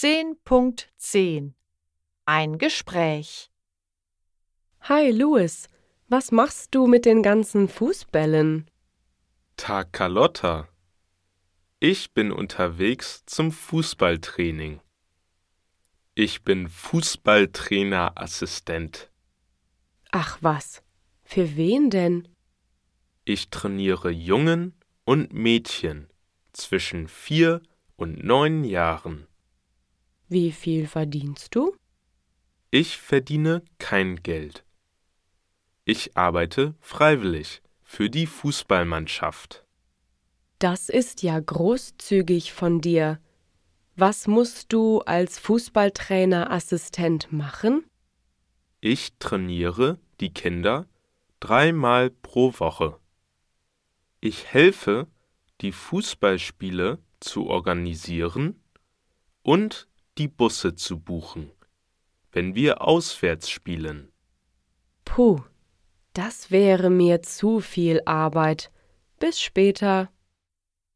10.10 Ein Gespräch Hi Louis, was machst du mit den ganzen Fußbällen? Tag Carlotta. Ich bin unterwegs zum Fußballtraining. Ich bin Fußballtrainerassistent. Ach was, für wen denn? Ich trainiere Jungen und Mädchen zwischen vier und neun Jahren. Wie viel verdienst du? Ich verdiene kein Geld. Ich arbeite freiwillig für die Fußballmannschaft. Das ist ja großzügig von dir. Was musst du als Fußballtrainerassistent machen? Ich trainiere die Kinder dreimal pro Woche. Ich helfe, die Fußballspiele zu organisieren und die Busse zu buchen, wenn wir auswärts spielen. Puh, das wäre mir zu viel Arbeit. Bis später.